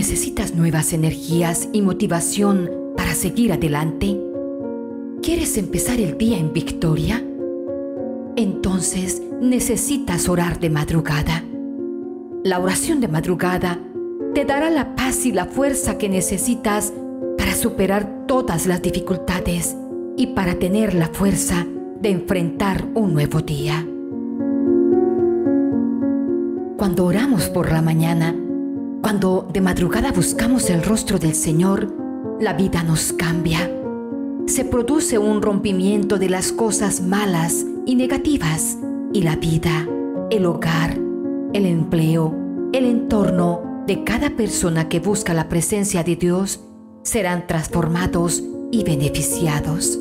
¿Necesitas nuevas energías y motivación para seguir adelante? ¿Quieres empezar el día en victoria? Entonces necesitas orar de madrugada. La oración de madrugada te dará la paz y la fuerza que necesitas para superar todas las dificultades y para tener la fuerza de enfrentar un nuevo día. Cuando oramos por la mañana, cuando de madrugada buscamos el rostro del Señor, la vida nos cambia. Se produce un rompimiento de las cosas malas y negativas y la vida, el hogar, el empleo, el entorno de cada persona que busca la presencia de Dios serán transformados y beneficiados.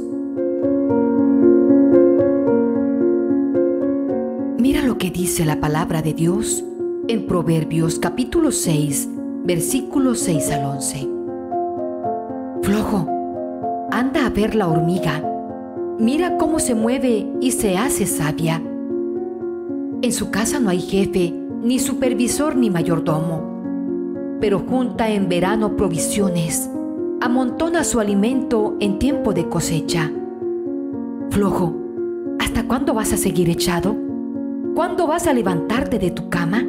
Mira lo que dice la palabra de Dios en Proverbios capítulo 6, versículos 6 al 11. Flojo, anda a ver la hormiga. Mira cómo se mueve y se hace sabia. En su casa no hay jefe, ni supervisor, ni mayordomo. Pero junta en verano provisiones, amontona su alimento en tiempo de cosecha. Flojo, ¿hasta cuándo vas a seguir echado? ¿Cuándo vas a levantarte de tu cama?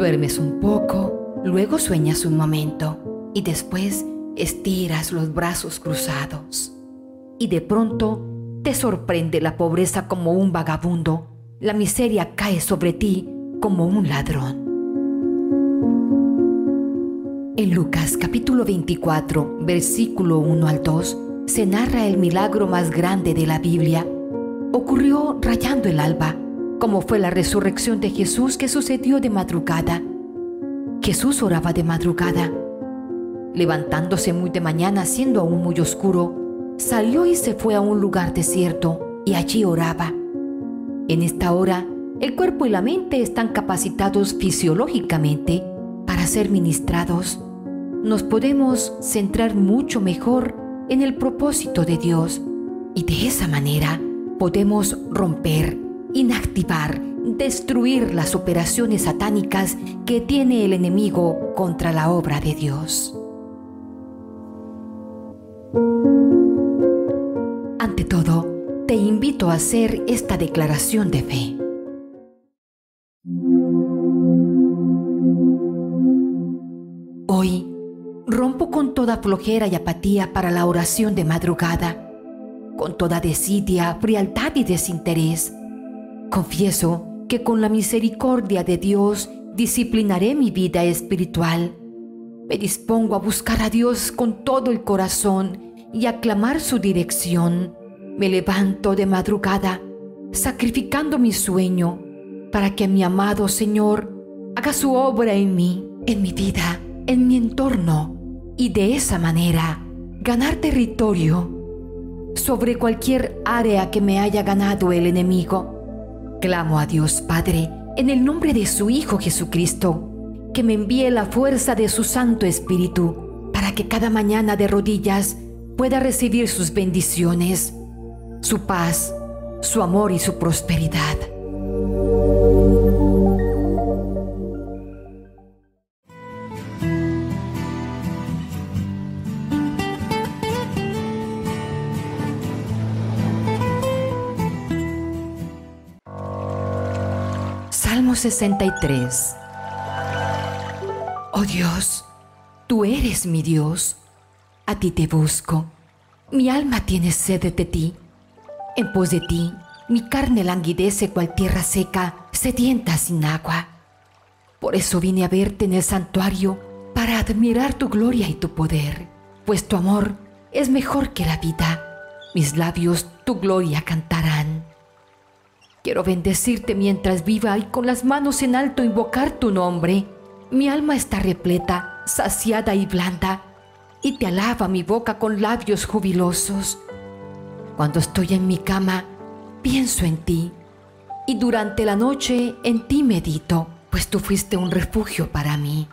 Duermes un poco, luego sueñas un momento y después estiras los brazos cruzados. Y de pronto te sorprende la pobreza como un vagabundo, la miseria cae sobre ti como un ladrón. En Lucas capítulo 24, versículo 1 al 2, se narra el milagro más grande de la Biblia. Ocurrió rayando el alba como fue la resurrección de Jesús que sucedió de madrugada. Jesús oraba de madrugada. Levantándose muy de mañana, siendo aún muy oscuro, salió y se fue a un lugar desierto y allí oraba. En esta hora, el cuerpo y la mente están capacitados fisiológicamente para ser ministrados. Nos podemos centrar mucho mejor en el propósito de Dios y de esa manera podemos romper inactivar, destruir las operaciones satánicas que tiene el enemigo contra la obra de Dios. Ante todo, te invito a hacer esta declaración de fe. Hoy rompo con toda flojera y apatía para la oración de madrugada, con toda desidia, frialdad y desinterés Confieso que con la misericordia de Dios disciplinaré mi vida espiritual. Me dispongo a buscar a Dios con todo el corazón y a clamar su dirección. Me levanto de madrugada, sacrificando mi sueño, para que mi amado Señor haga su obra en mí, en mi vida, en mi entorno, y de esa manera ganar territorio sobre cualquier área que me haya ganado el enemigo. Clamo a Dios Padre en el nombre de su Hijo Jesucristo, que me envíe la fuerza de su Santo Espíritu para que cada mañana de rodillas pueda recibir sus bendiciones, su paz, su amor y su prosperidad. Salmo 63 Oh Dios, tú eres mi Dios, a ti te busco, mi alma tiene sed de ti, en pos de ti mi carne languidece cual tierra seca, sedienta sin agua. Por eso vine a verte en el santuario para admirar tu gloria y tu poder, pues tu amor es mejor que la vida, mis labios tu gloria cantarán. Quiero bendecirte mientras viva y con las manos en alto invocar tu nombre. Mi alma está repleta, saciada y blanda, y te alaba mi boca con labios jubilosos. Cuando estoy en mi cama, pienso en ti, y durante la noche en ti medito, pues tú fuiste un refugio para mí.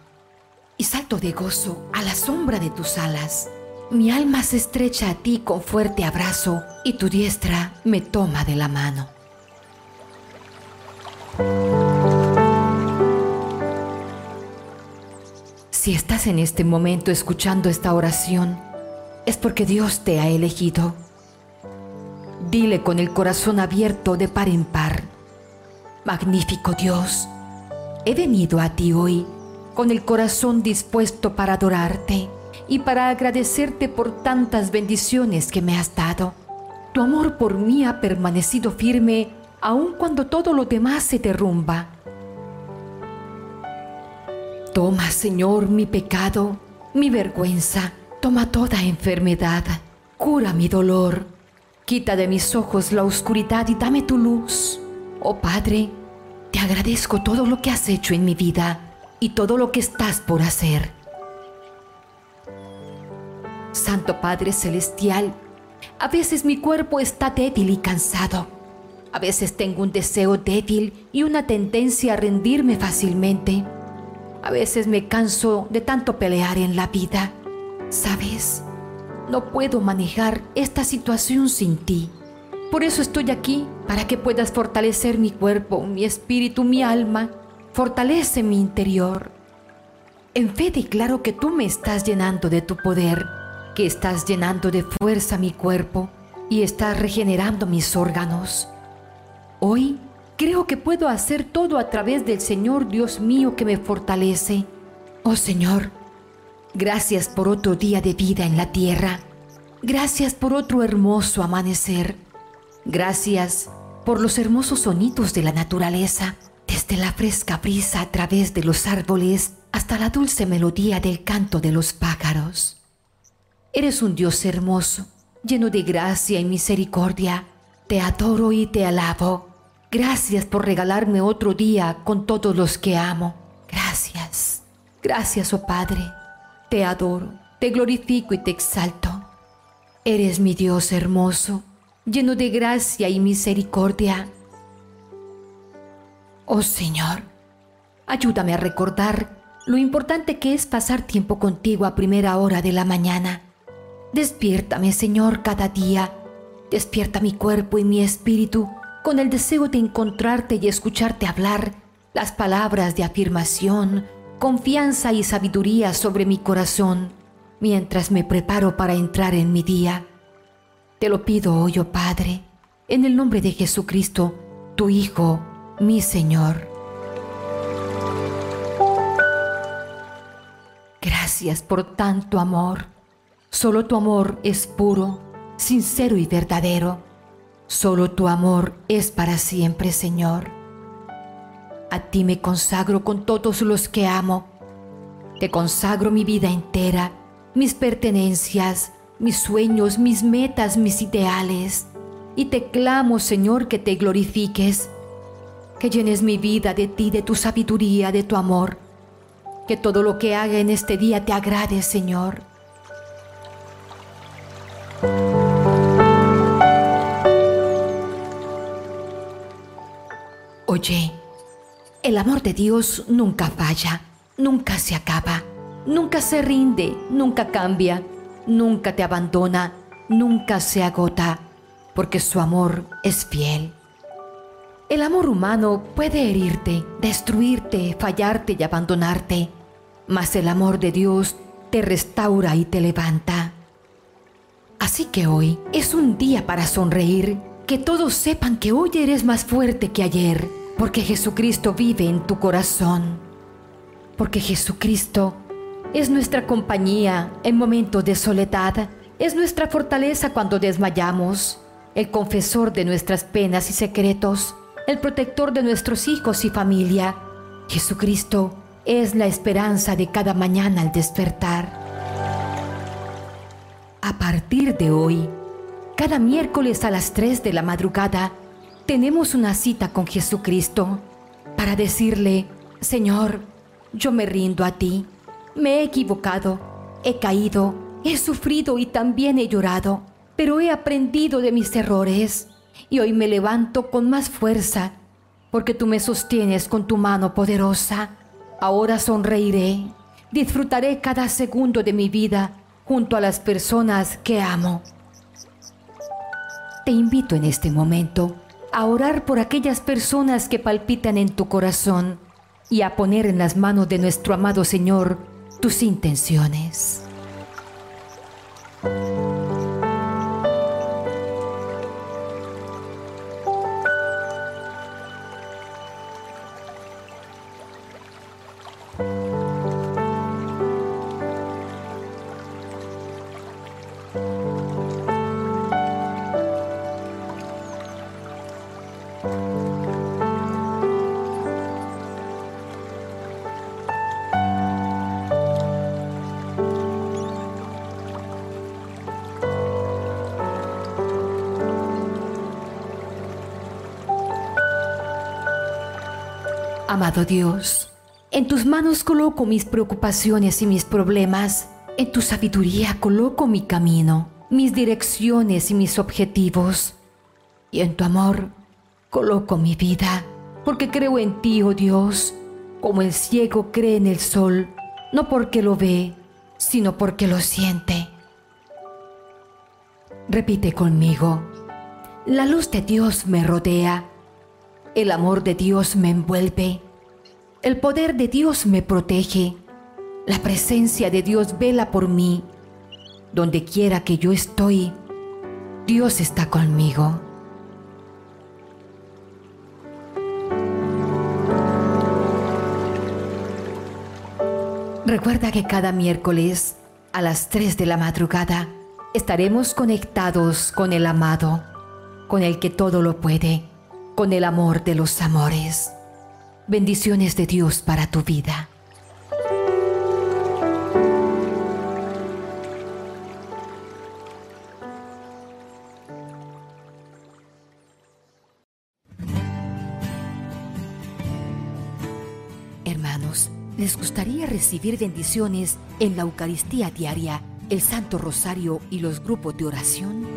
Y salto de gozo a la sombra de tus alas. Mi alma se estrecha a ti con fuerte abrazo, y tu diestra me toma de la mano. Si estás en este momento escuchando esta oración, es porque Dios te ha elegido. Dile con el corazón abierto de par en par, Magnífico Dios, he venido a ti hoy con el corazón dispuesto para adorarte y para agradecerte por tantas bendiciones que me has dado. Tu amor por mí ha permanecido firme aun cuando todo lo demás se derrumba. Toma, Señor, mi pecado, mi vergüenza, toma toda enfermedad, cura mi dolor, quita de mis ojos la oscuridad y dame tu luz. Oh Padre, te agradezco todo lo que has hecho en mi vida y todo lo que estás por hacer. Santo Padre Celestial, a veces mi cuerpo está débil y cansado. A veces tengo un deseo débil y una tendencia a rendirme fácilmente. A veces me canso de tanto pelear en la vida. ¿Sabes? No puedo manejar esta situación sin ti. Por eso estoy aquí, para que puedas fortalecer mi cuerpo, mi espíritu, mi alma. Fortalece mi interior. En fe declaro que tú me estás llenando de tu poder que estás llenando de fuerza mi cuerpo y estás regenerando mis órganos. Hoy creo que puedo hacer todo a través del Señor Dios mío que me fortalece. Oh Señor, gracias por otro día de vida en la tierra. Gracias por otro hermoso amanecer. Gracias por los hermosos sonidos de la naturaleza, desde la fresca brisa a través de los árboles hasta la dulce melodía del canto de los pájaros. Eres un Dios hermoso, lleno de gracia y misericordia. Te adoro y te alabo. Gracias por regalarme otro día con todos los que amo. Gracias. Gracias, oh Padre. Te adoro, te glorifico y te exalto. Eres mi Dios hermoso, lleno de gracia y misericordia. Oh Señor, ayúdame a recordar lo importante que es pasar tiempo contigo a primera hora de la mañana Despiértame, Señor, cada día. Despierta mi cuerpo y mi espíritu con el deseo de encontrarte y escucharte hablar las palabras de afirmación, confianza y sabiduría sobre mi corazón mientras me preparo para entrar en mi día. Te lo pido hoy, oh Padre, en el nombre de Jesucristo, tu Hijo, mi Señor. Gracias por tanto amor Solo tu amor es puro, sincero y verdadero. Solo tu amor es para siempre, Señor. A ti me consagro con todos los que amo. Te consagro mi vida entera, mis pertenencias, mis sueños, mis metas, mis ideales. Y te clamo, Señor, que te glorifiques, que llenes mi vida de ti, de tu sabiduría, de tu amor. Que todo lo que haga en este día te agrade, Señor Oye, el amor de Dios nunca falla, nunca se acaba, nunca se rinde, nunca cambia, nunca te abandona, nunca se agota, porque su amor es fiel. El amor humano puede herirte, destruirte, fallarte y abandonarte, mas el amor de Dios te restaura y te levanta. Así que hoy es un día para sonreír, que todos sepan que hoy eres más fuerte que ayer, porque Jesucristo vive en tu corazón, porque Jesucristo es nuestra compañía en momentos de soledad, es nuestra fortaleza cuando desmayamos, el confesor de nuestras penas y secretos, el protector de nuestros hijos y familia. Jesucristo es la esperanza de cada mañana al despertar. A partir de hoy, cada miércoles a las 3 de la madrugada, tenemos una cita con Jesucristo para decirle, Señor, yo me rindo a ti, me he equivocado, he caído, he sufrido y también he llorado, pero he aprendido de mis errores y hoy me levanto con más fuerza porque tú me sostienes con tu mano poderosa. Ahora sonreiré, disfrutaré cada segundo de mi vida junto a las personas que amo. Te invito en este momento a orar por aquellas personas que palpitan en tu corazón y a poner en las manos de nuestro amado Señor tus intenciones. Amado Dios, en tus manos coloco mis preocupaciones y mis problemas. En tu sabiduría coloco mi camino, mis direcciones y mis objetivos. Y en tu amor coloco mi vida, porque creo en ti, oh Dios, como el ciego cree en el sol, no porque lo ve, sino porque lo siente. Repite conmigo, la luz de Dios me rodea el amor de Dios me envuelve. El poder de Dios me protege. La presencia de Dios vela por mí. Donde quiera que yo estoy, Dios está conmigo. Recuerda que cada miércoles a las 3 de la madrugada estaremos conectados con el amado, con el que todo lo puede con el amor de los amores. Bendiciones de Dios para tu vida. Hermanos, ¿les gustaría recibir bendiciones en la Eucaristía diaria, el Santo Rosario y los grupos de oración?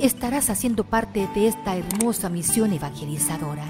estarás haciendo parte de esta hermosa misión evangelizadora.